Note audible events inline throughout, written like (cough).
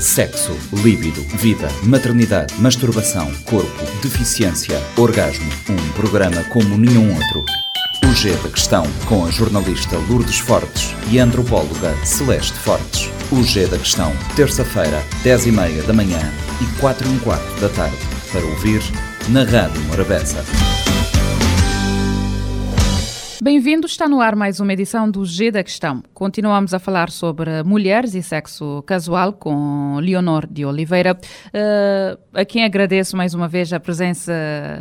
Sexo, líbido, vida, maternidade, masturbação, corpo, deficiência, orgasmo. Um programa como nenhum outro. O G da Questão, com a jornalista Lourdes Fortes e a antropóloga Celeste Fortes. O G da Questão, terça-feira, 10h30 da manhã e 4 h quarto da tarde. Para ouvir na Rádio Morabeza. Bem-vindo, está no ar mais uma edição do G da Questão. Continuamos a falar sobre mulheres e sexo casual com Leonor de Oliveira, uh, a quem agradeço mais uma vez a presença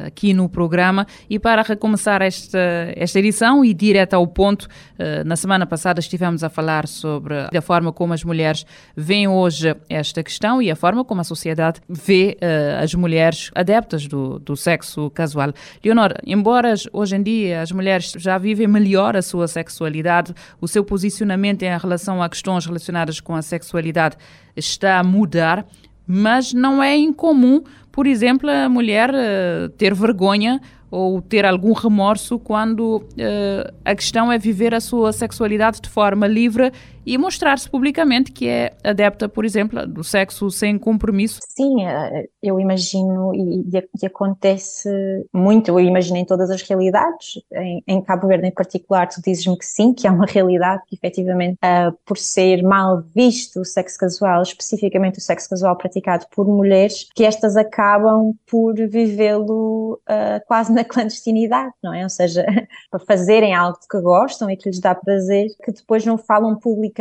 aqui no programa. E para recomeçar esta, esta edição e direto ao ponto, uh, na semana passada estivemos a falar sobre a forma como as mulheres veem hoje esta questão e a forma como a sociedade vê uh, as mulheres adeptas do, do sexo casual. Leonor, embora hoje em dia as mulheres já vivem melhor a sua sexualidade, o seu posicionamento em relação a questões relacionadas com a sexualidade está a mudar, mas não é incomum, por exemplo, a mulher uh, ter vergonha ou ter algum remorso quando uh, a questão é viver a sua sexualidade de forma livre e mostrar-se publicamente que é adepta, por exemplo, do sexo sem compromisso. Sim, eh, eu imagino e, e acontece muito, eu imagino em todas as realidades, em, em Cabo Verde em particular, tu dizes-me que sim, que é uma realidade que efetivamente, uh, por ser mal visto o sexo casual, especificamente o sexo casual praticado por mulheres, que estas acabam por vivê-lo uh, quase na (laughs) clandestinidade, não é? Ou seja, (laughs) para fazerem algo que gostam e que lhes dá prazer, que depois não falam publicamente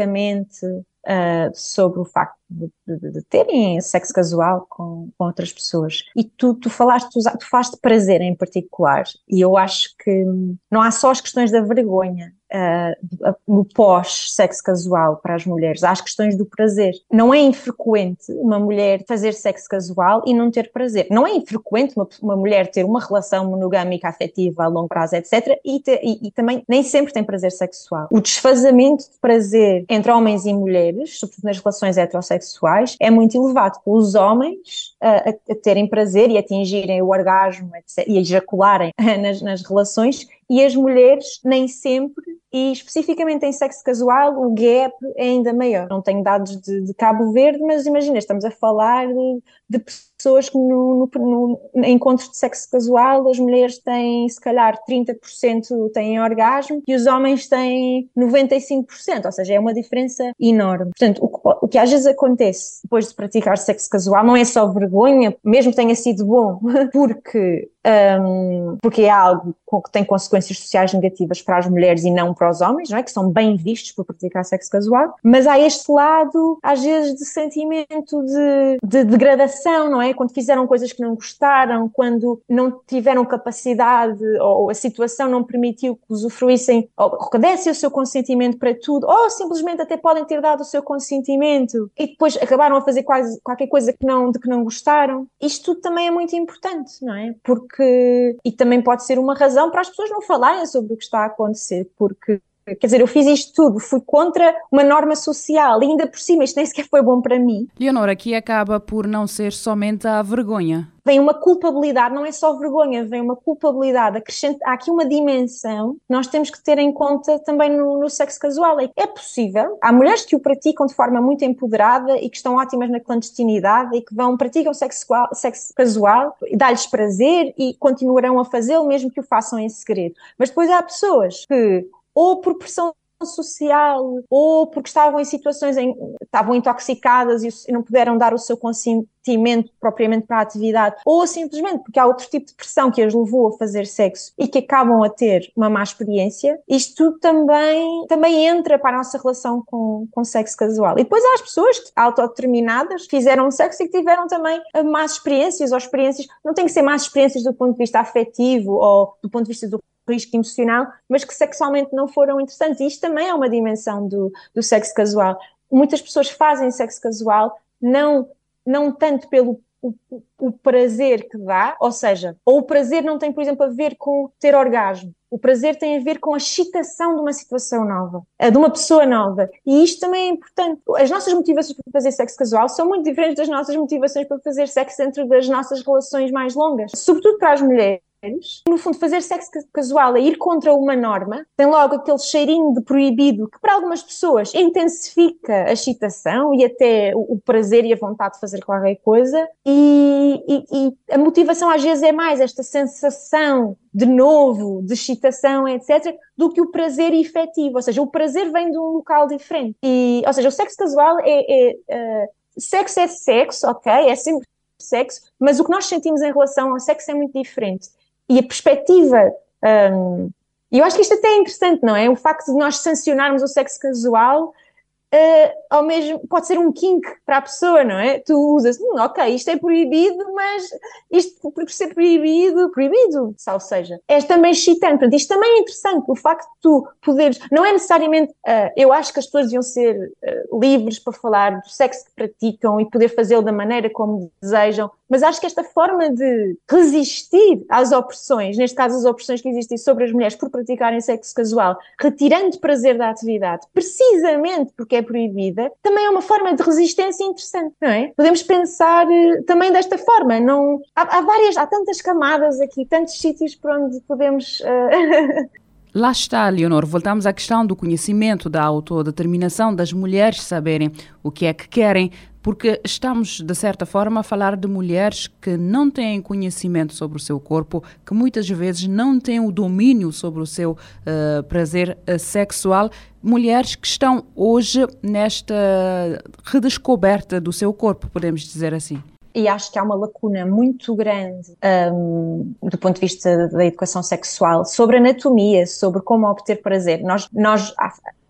uh, sobre o facto de, de, de, terem sexo casual com, com outras pessoas. E tu, tu falaste, tu, tu falaste prazer em particular, e eu acho que não há só as questões da vergonha, uh, no pós-sexo casual para as mulheres, as questões do prazer. Não é infrequente uma mulher fazer sexo casual e não ter prazer. Não é infrequente uma, uma mulher ter uma relação monogâmica afetiva a longo prazo, etc. E, ter, e, e, também nem sempre tem prazer sexual. O desfazamento de prazer entre homens e mulheres, sobretudo nas relações heterossexuais, é muito elevado. Os homens a, a, terem prazer e atingirem o orgasmo etc, e ejacularem (laughs) nas, nas relações e as mulheres nem sempre e especificamente em sexo casual o gap é ainda maior. Não tenho dados de, de Cabo Verde, mas imagina, estamos a falar de, de pessoas que no, no, no, encontros de sexo casual as mulheres têm se calhar 30% têm orgasmo e os homens têm 95%, ou seja, é uma diferença enorme. Portanto, o, o que às vezes acontece depois de praticar sexo casual não é só vergonha, mesmo que tenha sido bom, (laughs) porque um, porque é algo que tem consequências sociais negativas para as mulheres e não para os homens, não é? Que são bem vistos por praticar sexo casual, mas há este lado, às vezes, de sentimento de, de degradação, não é? Quando fizeram coisas que não gostaram, quando não tiveram capacidade ou a situação não permitiu que usufruíssem, ou que dessem o seu consentimento para tudo, ou simplesmente até podem ter dado o seu consentimento e depois acabaram a fazer quase qualquer coisa que não, de que não gostaram. Isto tudo também é muito importante, não é? Porque. E também pode ser uma razão para as pessoas não falarem sobre o que está a acontecer, porque Quer dizer, eu fiz isto tudo, fui contra uma norma social, e ainda por cima isto nem sequer foi bom para mim. Leonor, aqui acaba por não ser somente a vergonha. Vem uma culpabilidade, não é só vergonha, vem uma culpabilidade. Acrescenta, há aqui uma dimensão que nós temos que ter em conta também no, no sexo casual. É, é possível, há mulheres que o praticam de forma muito empoderada e que estão ótimas na clandestinidade e que vão, praticam sexo, sexo casual, dá-lhes prazer e continuarão a fazê-lo mesmo que o façam em segredo. Mas depois há pessoas que ou por pressão social, ou porque estavam em situações em estavam intoxicadas e não puderam dar o seu consentimento propriamente para a atividade, ou simplesmente porque há outro tipo de pressão que as levou a fazer sexo e que acabam a ter uma má experiência, isto também, também entra para a nossa relação com, com sexo casual. E depois há as pessoas que, autodeterminadas, fizeram sexo e que tiveram também más experiências ou experiências, não tem que ser más experiências do ponto de vista afetivo ou do ponto de vista do risco emocional, mas que sexualmente não foram interessantes. E isto também é uma dimensão do, do sexo casual. Muitas pessoas fazem sexo casual não, não tanto pelo o, prazer que dá, ou seja, ou o prazer não tem, por exemplo, a ver com ter orgasmo. O prazer tem a ver com a excitação de uma situação nova, de uma pessoa nova. E isto também é importante. As nossas motivações para fazer sexo casual são muito diferentes das nossas motivações para fazer sexo dentro das nossas relações mais longas. Sobretudo para as mulheres, no fundo, fazer sexo casual é ir contra uma norma, tem logo aquele cheirinho de proibido que para algumas pessoas intensifica a excitação e até o, prazer e a vontade de fazer qualquer coisa, e, e, e a motivação às vezes é mais esta sensação de novo, de excitação, etc., do que o prazer efetivo, ou seja, o prazer vem de um local diferente. E, ou seja, o sexo casual é, é uh, sexo é sexo, ok, é sempre sexo, mas o que nós sentimos em relação ao sexo é muito diferente e a perspectiva. Um, e eu acho que isto até é interessante, não é? O facto de nós sancionarmos o sexo casual uh, ao mesmo, pode ser um kink para a pessoa, não é? Tu usas, hum, ok, isto é proibido, mas isto por ser proibido, proibido, ou seja, é também excitante. Portanto, isto também é interessante, o facto de tu poderes, não é necessariamente, uh, eu acho que as pessoas deviam ser uh, livres para falar do sexo que praticam e poder fazê-lo da maneira como desejam, mas acho que esta forma de resistir às opressões, neste caso as opressões que existem sobre as mulheres por praticarem sexo casual, retirando prazer da atividade, precisamente porque é proibida, também é uma forma de resistência interessante, não é? Podemos pensar uh, também desta forma, não há, há, várias, há tantas camadas aqui, tantos sítios por onde podemos uh... (laughs) Lá está, Leonor. Voltamos à questão do conhecimento, da autodeterminação das mulheres saberem o que é que querem, porque estamos, de certa forma, a falar de mulheres que não têm conhecimento sobre o seu corpo, que muitas vezes não têm o domínio sobre o seu uh, prazer uh, sexual, mulheres que estão hoje nesta redescoberta do seu corpo, podemos dizer assim e acho que há uma lacuna muito grande um, do ponto de vista da educação sexual sobre anatomia, sobre como obter prazer. Nós, nós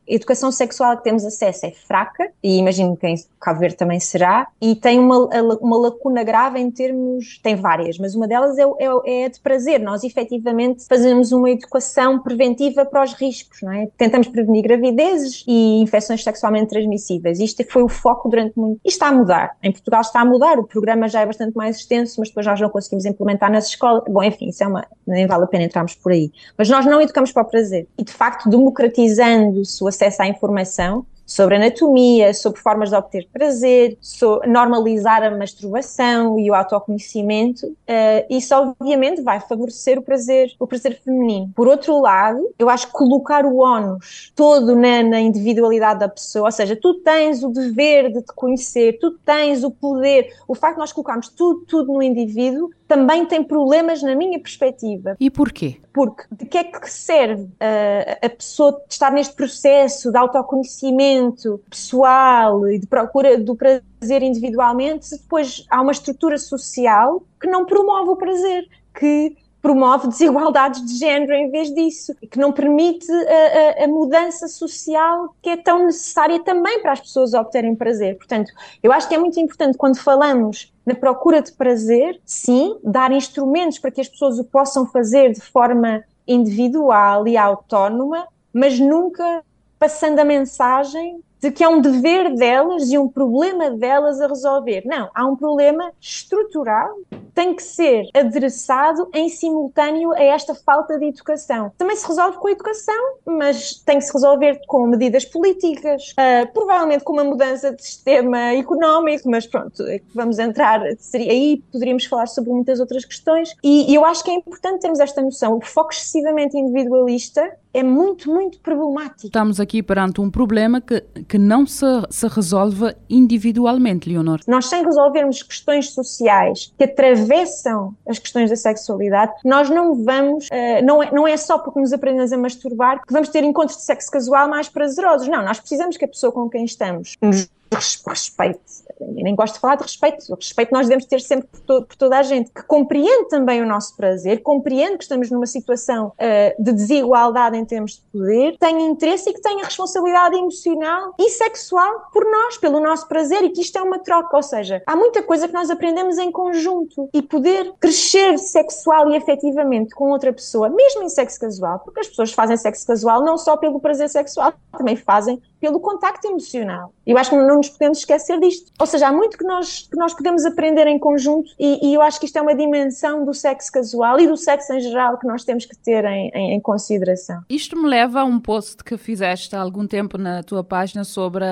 educação sexual que temos acesso é fraca, e imagino que em Cabo Verde também será, e tem uma, uma lacuna grave em termos, tem várias, mas uma delas é, é, é de prazer. Nós efetivamente fazemos uma educação preventiva para os riscos, não é? Tentamos prevenir gravidezes e infecções sexualmente transmissíveis. Isto foi o foco durante muito. Isto está a mudar. Em Portugal está a mudar, o programa já é bastante mais extenso, mas depois nós não conseguimos implementar nas escolas. Bom, enfim, isso é uma. nem vale a pena entrarmos por aí. Mas nós não educamos para o prazer. E de facto, democratizando-se o acesso à informação sobre anatomia, sobre formas de obter prazer, normalizar a masturbação e o autoconhecimento, uh, isso obviamente vai favorecer o prazer, o prazer feminino. Por outro lado, eu acho que colocar o ónus todo na, na individualidade da pessoa, ou seja, tu tens o dever de te conhecer, tu tens o poder, o facto de nós colocarmos tudo, tudo no indivíduo, também tem problemas na minha perspectiva. E porquê? Porque de que é que serve uh, a pessoa estar neste processo de autoconhecimento pessoal e de procura do prazer individualmente se depois há uma estrutura social que não promove o prazer, que promove desigualdades de género em vez disso e que não permite a, a, a, mudança social que é tão necessária também para as pessoas obterem prazer. Portanto, eu acho que é muito importante quando falamos na procura de prazer, sim, dar instrumentos para que as pessoas o possam fazer de forma individual e autónoma, mas nunca passando a mensagem de que é um dever delas e um problema delas a resolver. Não, há um problema estrutural, tem que ser adereçado em simultâneo a esta falta de educação. Também se resolve com a educação, mas tem que se resolver com medidas políticas, uh, provavelmente com uma mudança de sistema económico, mas pronto, é vamos entrar, seria, aí poderíamos falar sobre muitas outras questões, e, e eu acho que é importante termos esta noção. O foco excessivamente individualista é muito, muito problemático. Estamos aqui perante um problema que, que não se, se resolve individualmente, Leonor. Nós, sem resolvermos questões sociais que atravessam as questões da sexualidade, nós não vamos, uh, não, é, não é só porque nos aprendemos a masturbar que vamos ter encontros de sexo casual mais prazerosos. Não, nós precisamos que a pessoa com quem estamos nos respeite nem gosto de falar de respeito, o respeito nós devemos ter sempre por, to por, toda a gente, que compreende também o nosso prazer, compreende que estamos numa situação uh, de desigualdade em termos de poder, tenha interesse e que tenha responsabilidade emocional e sexual por nós, pelo nosso prazer e que isto é uma troca, ou seja, há muita coisa que nós aprendemos em conjunto e poder crescer sexual e efetivamente com outra pessoa, mesmo em sexo casual, porque as pessoas fazem sexo casual não só pelo prazer sexual, também fazem pelo contacto emocional. Eu acho que não nos podemos esquecer disto. Ou seja, há muito que nós, que nós podemos aprender em conjunto e, e eu acho que isto é uma dimensão do sexo casual e do sexo em geral que nós temos que ter em, em, em consideração. Isto me leva a um post que fizeste há algum tempo na tua página sobre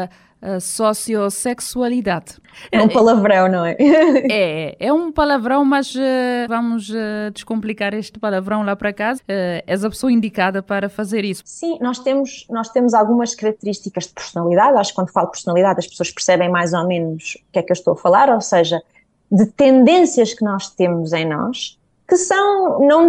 a sociossexualidade. É um palavrão, não é? (laughs) É, é um palavrão, mas uh, vamos uh, descomplicar este palavrão lá para casa. Uh, és a pessoa indicada para fazer isso. Sim, nós temos, nós temos algumas características de personalidade. Acho que quando falo personalidade as pessoas percebem mais ou menos o que é que eu estou a falar, ou seja, de tendências que nós temos em nós que são não,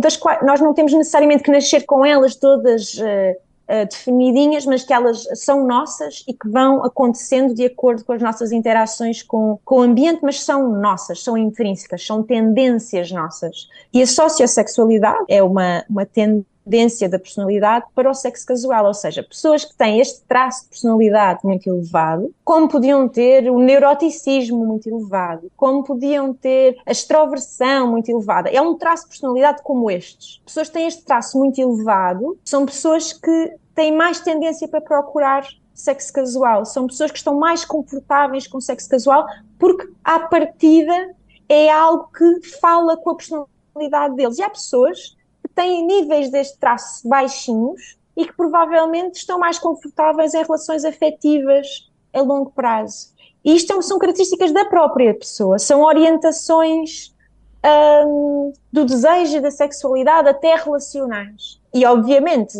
das quais nós não temos necessariamente que nascer com elas todas uh, uh, definidinhas, mas que elas são nossas e que vão acontecendo de acordo com as nossas interações com, com o ambiente, mas são nossas, são intrínsecas, são tendências nossas. E a sociossexualidade é uma, uma tendência tendência da personalidade para o sexo casual, ou seja, pessoas que têm este traço de personalidade muito elevado, como podiam ter o neuroticismo muito elevado, como podiam ter a extroversão muito elevada. É um traço de personalidade como estes. Pessoas que têm este traço muito elevado são pessoas que têm mais tendência para procurar sexo casual, são pessoas que estão mais confortáveis com sexo casual porque, à partida, é algo que fala com a personalidade deles. E há pessoas têm níveis deste traço baixinhos e que provavelmente estão mais confortáveis em relações afetivas a longo prazo. E isto são características da própria pessoa, são orientações hum, do desejo e da sexualidade até relacionais. E obviamente,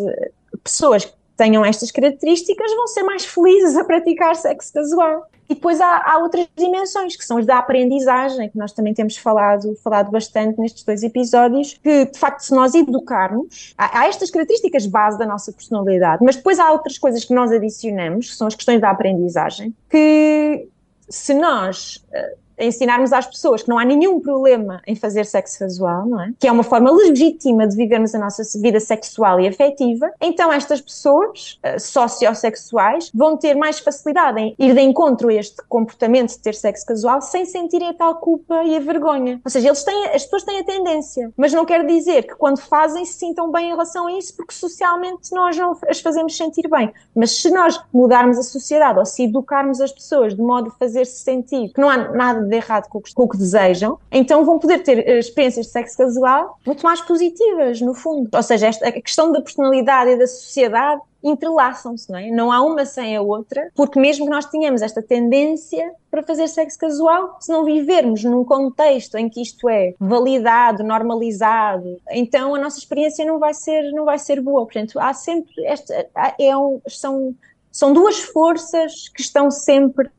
pessoas tenham estas características vão ser mais felizes a praticar sexo casual. E depois há, há, outras dimensões, que são as da aprendizagem, que nós também temos falado, falado bastante nestes dois episódios, que de facto, se nós educarmos, há, há estas características base da nossa personalidade, mas depois há outras coisas que nós adicionamos, que são as questões da aprendizagem, que se nós uh, ensinarmos às pessoas que não há nenhum problema em fazer sexo casual, não é? Que é uma forma legítima de vivermos a nossa vida sexual e afetiva, então estas pessoas uh, sociossexuais vão ter mais facilidade em ir de encontro a este comportamento de ter sexo casual sem sentirem a tal culpa e a vergonha. Ou seja, eles têm, as pessoas têm a tendência, mas não quer dizer que quando fazem se sintam bem em relação a isso, porque socialmente nós não as fazemos sentir bem. Mas se nós mudarmos a sociedade ou se educarmos as pessoas de modo a fazer-se sentir que não há nada de errado com o que desejam, então vão poder ter eh, experiências de sexo casual muito mais positivas, no fundo. Ou seja, esta, a questão da personalidade e da sociedade entrelaçam-se, não é? Não há uma sem a outra, porque mesmo que nós tenhamos esta tendência para fazer sexo casual, se não vivermos num contexto em que isto é validado, normalizado, então a nossa experiência não vai ser, não vai ser boa. Portanto, há sempre esta, é um, são, são duas forças que estão sempre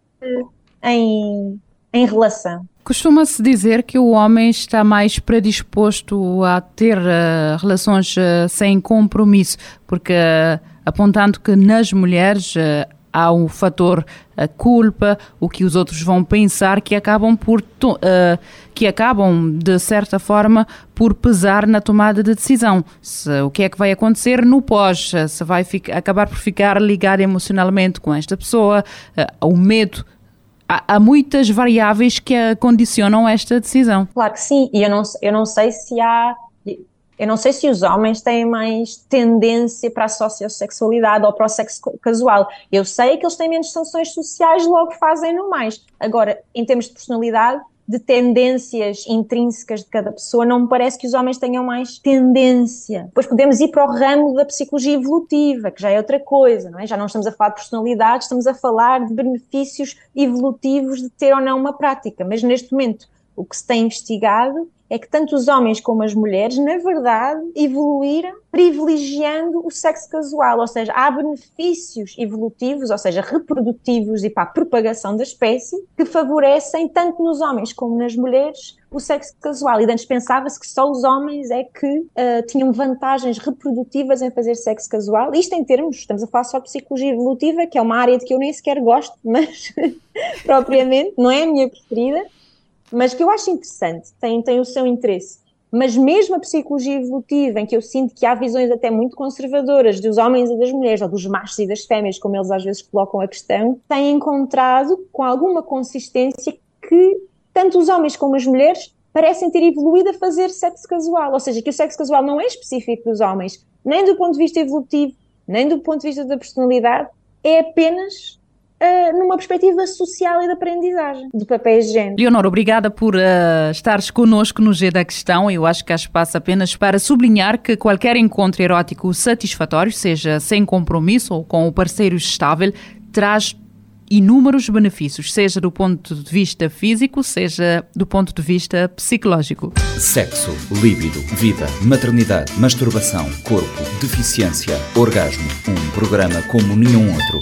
em, em relação. Costuma-se dizer que o homem está mais predisposto a ter uh, relações uh, sem compromisso, porque uh, apontando que nas mulheres há um fator a culpa, o que os outros vão pensar, que acabam por que acabam de certa forma por pesar na tomada de decisão. Se, o que é que vai acontecer no pós? Se vai ficar, acabar por ficar ligado emocionalmente com esta pessoa, o medo há, há, muitas variáveis que condicionam esta decisão. Claro que sim, e eu não, eu não sei se há. Eu não sei se os homens têm mais tendência para a sociossexualidade ou para o sexo casual. Eu sei que eles têm menos sanções sociais, logo fazem no mais. Agora, em termos de personalidade, de tendências intrínsecas de cada pessoa, não me parece que os homens tenham mais tendência. Depois podemos ir para o ramo da psicologia evolutiva, que já é outra coisa, não é? Já não estamos a falar de personalidade, estamos a falar de benefícios evolutivos de ter ou não uma prática. Mas neste momento, o que se tem investigado é que tanto os homens como as mulheres, na verdade, evoluíram privilegiando o sexo casual, ou seja, há benefícios evolutivos, ou seja, reprodutivos e para a propagação da espécie, que favorecem tanto nos homens como nas mulheres o sexo casual. E antes pensava-se que só os homens é que uh, tinham vantagens reprodutivas em fazer sexo casual. Isto em termos, estamos a falar só de psicologia evolutiva, que é uma área de que eu nem sequer gosto, mas (laughs) propriamente, não é a minha preferida mas que eu acho interessante, tem, tem o seu interesse. Mas mesmo a psicologia evolutiva, em que eu sinto que há visões até muito conservadoras dos homens e das mulheres, ou dos machos e das fêmeas, como eles às vezes colocam a questão, tem encontrado com alguma consistência que tanto os homens como as mulheres parecem ter evoluído a fazer sexo casual. Ou seja, que o sexo casual não é específico dos homens, nem do ponto de vista evolutivo, nem do ponto de vista da personalidade, é apenas Uh, numa perspectiva social e de aprendizagem de papéis de género. Leonor, obrigada por uh, estares connosco no G da Questão. Eu acho que há espaço apenas para sublinhar que qualquer encontro erótico satisfatório, seja sem compromisso ou com o parceiro estável, traz inúmeros benefícios, seja do ponto de vista físico, seja do ponto de vista psicológico. Sexo, líbido, vida, maternidade, masturbação, corpo, deficiência, orgasmo. Um programa como nenhum outro.